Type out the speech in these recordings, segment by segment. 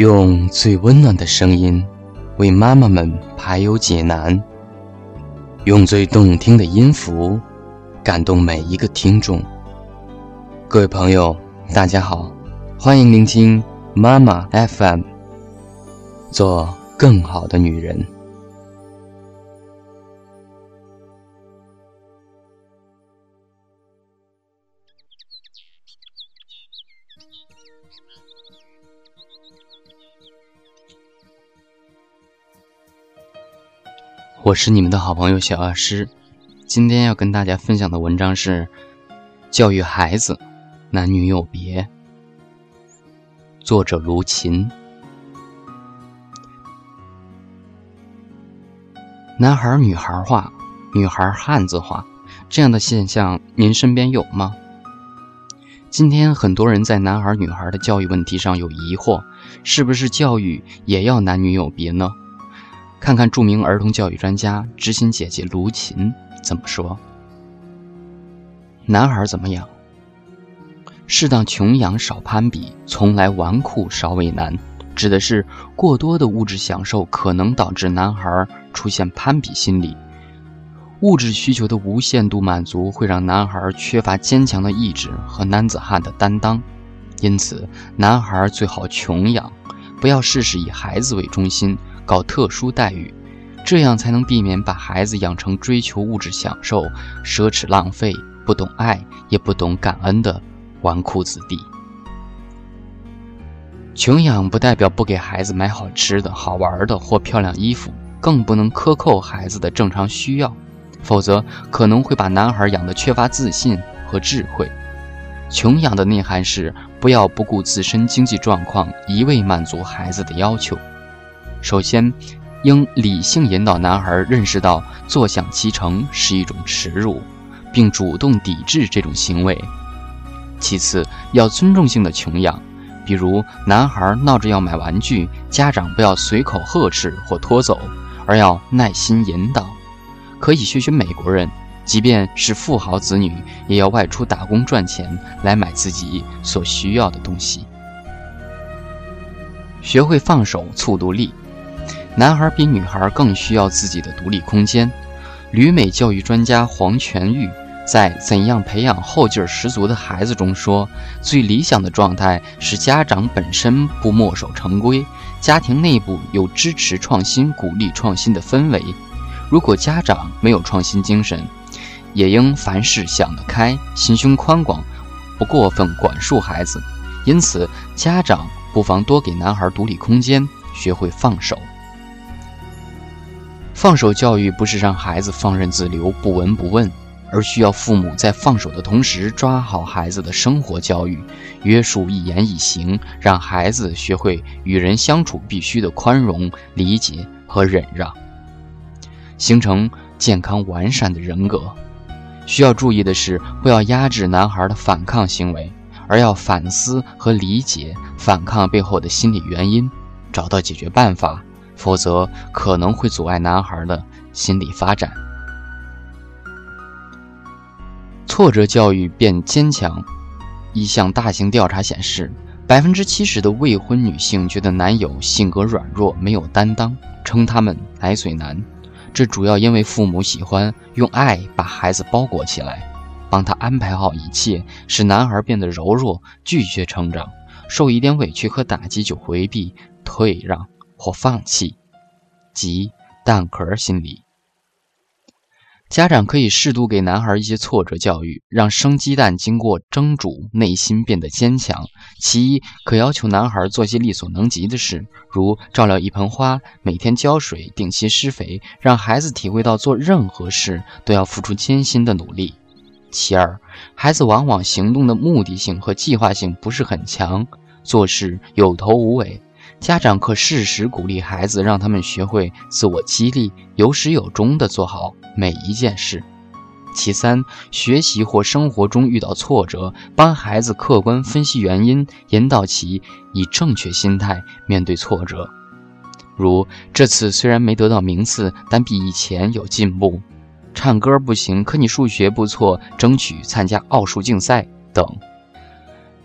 用最温暖的声音，为妈妈们排忧解难；用最动听的音符，感动每一个听众。各位朋友，大家好，欢迎聆听妈妈 FM，做更好的女人。我是你们的好朋友小老师，今天要跟大家分享的文章是《教育孩子，男女有别》，作者卢琴。男孩女孩化，女孩汉子化，这样的现象您身边有吗？今天很多人在男孩女孩的教育问题上有疑惑，是不是教育也要男女有别呢？看看著名儿童教育专家知心姐姐卢琴怎么说：“男孩怎么养？适当穷养，少攀比，从来纨绔少为难。指的是过多的物质享受可能导致男孩出现攀比心理。物质需求的无限度满足会让男孩缺乏坚强的意志和男子汉的担当。因此，男孩最好穷养，不要事事以孩子为中心。”搞特殊待遇，这样才能避免把孩子养成追求物质享受、奢侈浪费、不懂爱也不懂感恩的纨绔子弟。穷养不代表不给孩子买好吃的、好玩的或漂亮衣服，更不能克扣孩子的正常需要，否则可能会把男孩养得缺乏自信和智慧。穷养的内涵是不要不顾自身经济状况，一味满足孩子的要求。首先，应理性引导男孩认识到坐享其成是一种耻辱，并主动抵制这种行为。其次，要尊重性的穷养，比如男孩闹着要买玩具，家长不要随口呵斥或拖走，而要耐心引导。可以学学美国人，即便是富豪子女，也要外出打工赚钱来买自己所需要的东西。学会放手，促独立。男孩比女孩更需要自己的独立空间。旅美教育专家黄全玉在《怎样培养后劲儿十足的孩子》中说：“最理想的状态是家长本身不墨守成规，家庭内部有支持创新、鼓励创新的氛围。如果家长没有创新精神，也应凡事想得开，心胸宽广，不过分管束孩子。因此，家长不妨多给男孩独立空间，学会放手。”放手教育不是让孩子放任自流、不闻不问，而需要父母在放手的同时抓好孩子的生活教育，约束一言一行，让孩子学会与人相处必须的宽容、理解和忍让，形成健康完善的人格。需要注意的是，不要压制男孩的反抗行为，而要反思和理解反抗背后的心理原因，找到解决办法。否则可能会阻碍男孩的心理发展。挫折教育变坚强。一项大型调查显示，百分之七十的未婚女性觉得男友性格软弱、没有担当，称他们“奶嘴男”。这主要因为父母喜欢用爱把孩子包裹起来，帮他安排好一切，使男孩变得柔弱，拒绝成长，受一点委屈和打击就回避、退让。或放弃，即蛋壳心理。家长可以适度给男孩一些挫折教育，让生鸡蛋经过蒸煮，内心变得坚强。其一，可要求男孩做些力所能及的事，如照料一盆花，每天浇水，定期施肥，让孩子体会到做任何事都要付出艰辛的努力。其二，孩子往往行动的目的性和计划性不是很强，做事有头无尾。家长可适时鼓励孩子，让他们学会自我激励，有始有终地做好每一件事。其三，学习或生活中遇到挫折，帮孩子客观分析原因，引导其以正确心态面对挫折。如这次虽然没得到名次，但比以前有进步。唱歌不行，可你数学不错，争取参加奥数竞赛等。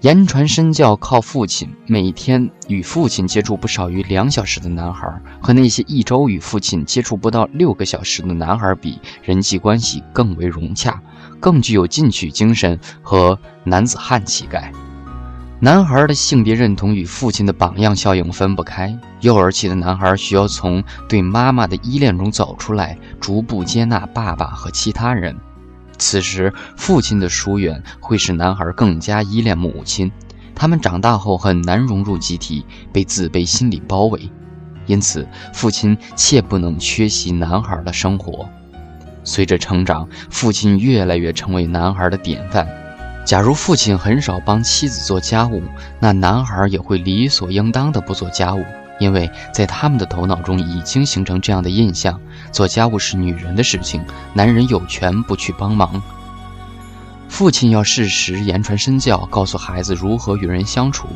言传身教靠父亲，每天与父亲接触不少于两小时的男孩，和那些一周与父亲接触不到六个小时的男孩比，人际关系更为融洽，更具有进取精神和男子汉气概。男孩的性别认同与父亲的榜样效应分不开。幼儿期的男孩需要从对妈妈的依恋中走出来，逐步接纳爸爸和其他人。此时，父亲的疏远会使男孩更加依恋母亲。他们长大后很难融入集体，被自卑心理包围。因此，父亲切不能缺席男孩的生活。随着成长，父亲越来越成为男孩的典范。假如父亲很少帮妻子做家务，那男孩也会理所应当的不做家务。因为在他们的头脑中已经形成这样的印象：做家务是女人的事情，男人有权不去帮忙。父亲要适时言传身教，告诉孩子如何与人相处，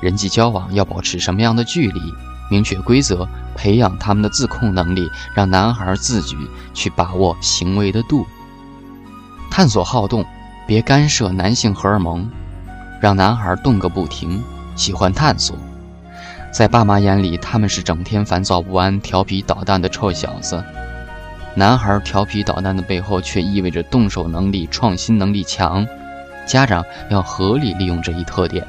人际交往要保持什么样的距离，明确规则，培养他们的自控能力，让男孩自己去把握行为的度，探索好动，别干涉男性荷尔蒙，让男孩动个不停，喜欢探索。在爸妈眼里，他们是整天烦躁不安、调皮捣蛋的臭小子。男孩调皮捣蛋的背后，却意味着动手能力、创新能力强。家长要合理利用这一特点，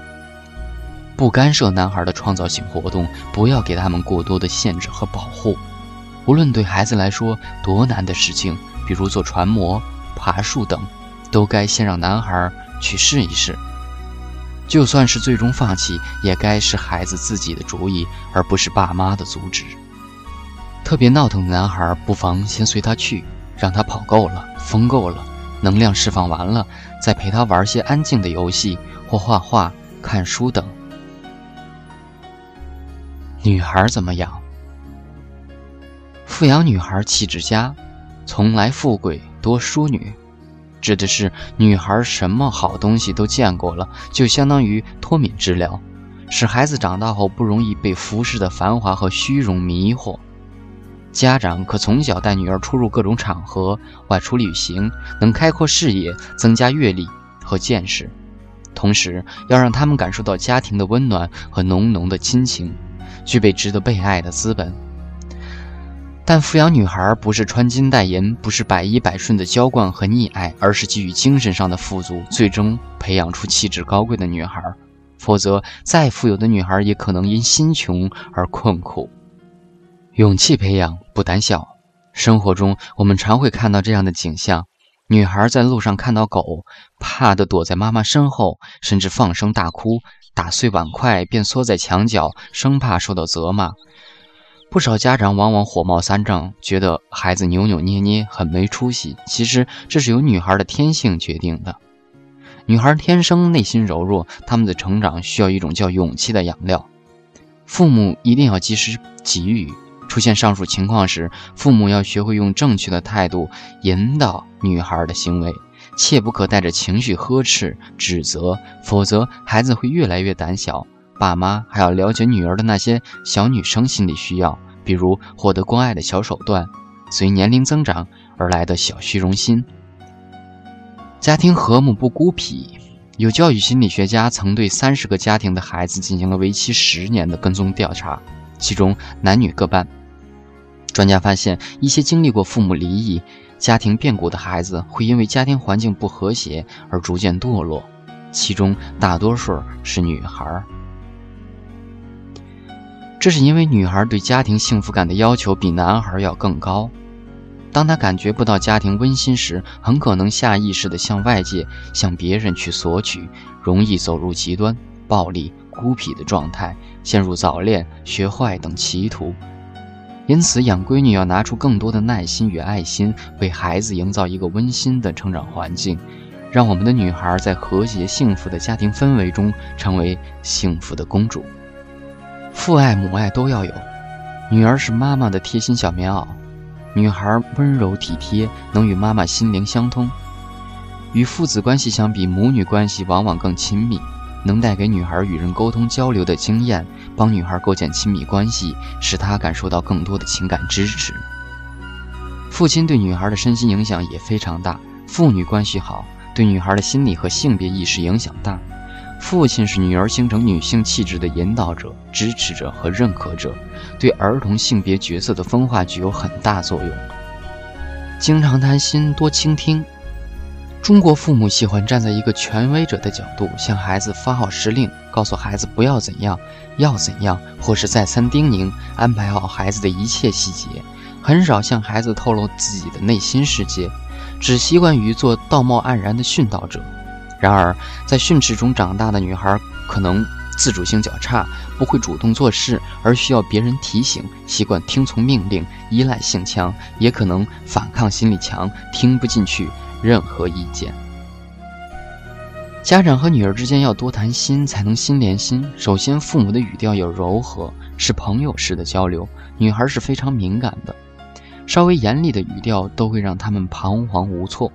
不干涉男孩的创造性活动，不要给他们过多的限制和保护。无论对孩子来说多难的事情，比如做船模、爬树等，都该先让男孩去试一试。就算是最终放弃，也该是孩子自己的主意，而不是爸妈的阻止。特别闹腾的男孩，不妨先随他去，让他跑够了、疯够了，能量释放完了，再陪他玩些安静的游戏或画画、看书等。女孩怎么养？富养女孩气质佳，从来富贵多淑女。指的是女孩什么好东西都见过了，就相当于脱敏治疗，使孩子长大后不容易被服饰的繁华和虚荣迷惑。家长可从小带女儿出入各种场合，外出旅行，能开阔视野，增加阅历和见识，同时要让他们感受到家庭的温暖和浓浓的亲情，具备值得被爱的资本。但抚养女孩不是穿金戴银，不是百依百顺的娇惯和溺爱，而是给予精神上的富足，最终培养出气质高贵的女孩。否则，再富有的女孩也可能因心穷而困苦。勇气培养，不胆小。生活中，我们常会看到这样的景象：女孩在路上看到狗，怕的躲在妈妈身后，甚至放声大哭，打碎碗筷便缩在墙角，生怕受到责骂。不少家长往往火冒三丈，觉得孩子扭扭捏捏，很没出息。其实这是由女孩的天性决定的。女孩天生内心柔弱，她们的成长需要一种叫勇气的养料。父母一定要及时给予。出现上述情况时，父母要学会用正确的态度引导女孩的行为，切不可带着情绪呵斥、指责，否则孩子会越来越胆小。爸妈还要了解女儿的那些小女生心理需要，比如获得关爱的小手段，随年龄增长而来的小虚荣心。家庭和睦不孤僻。有教育心理学家曾对三十个家庭的孩子进行了为期十年的跟踪调查，其中男女各半。专家发现，一些经历过父母离异、家庭变故的孩子，会因为家庭环境不和谐而逐渐堕落，其中大多数是女孩。这是因为女孩对家庭幸福感的要求比男孩要更高。当她感觉不到家庭温馨时，很可能下意识地向外界、向别人去索取，容易走入极端、暴力、孤僻的状态，陷入早恋、学坏等歧途。因此，养闺女要拿出更多的耐心与爱心，为孩子营造一个温馨的成长环境，让我们的女孩在和谐幸福的家庭氛围中成为幸福的公主。父爱母爱都要有，女儿是妈妈的贴心小棉袄，女孩温柔体贴，能与妈妈心灵相通。与父子关系相比，母女关系往往更亲密，能带给女孩与人沟通交流的经验，帮女孩构建亲密关系，使她感受到更多的情感支持。父亲对女孩的身心影响也非常大，父女关系好，对女孩的心理和性别意识影响大。父亲是女儿形成女性气质的引导者、支持者和认可者，对儿童性别角色的分化具有很大作用。经常谈心，多倾听。中国父母喜欢站在一个权威者的角度，向孩子发号施令，告诉孩子不要怎样，要怎样，或是再三叮咛，安排好孩子的一切细节，很少向孩子透露自己的内心世界，只习惯于做道貌岸然的训导者。然而，在训斥中长大的女孩，可能自主性较差，不会主动做事，而需要别人提醒，习惯听从命令，依赖性强，也可能反抗心理强，听不进去。任何意见，家长和女儿之间要多谈心，才能心连心。首先，父母的语调要柔和，是朋友式的交流。女孩是非常敏感的，稍微严厉的语调都会让他们彷徨无措。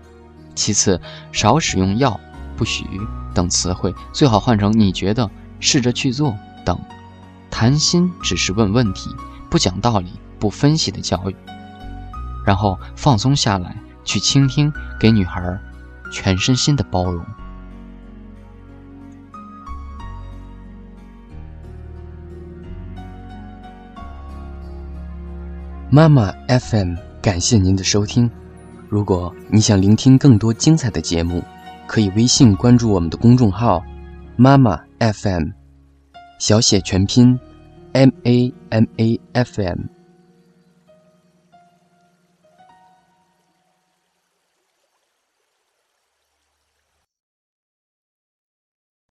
其次，少使用“要”“不许”等词汇，最好换成“你觉得”“试着去做”等。谈心只是问问题，不讲道理，不分析的教育。然后放松下来。去倾听，给女孩全身心的包容。妈妈 FM，感谢您的收听。如果你想聆听更多精彩的节目，可以微信关注我们的公众号“妈妈 FM”，小写全拼 “M A M A F M”。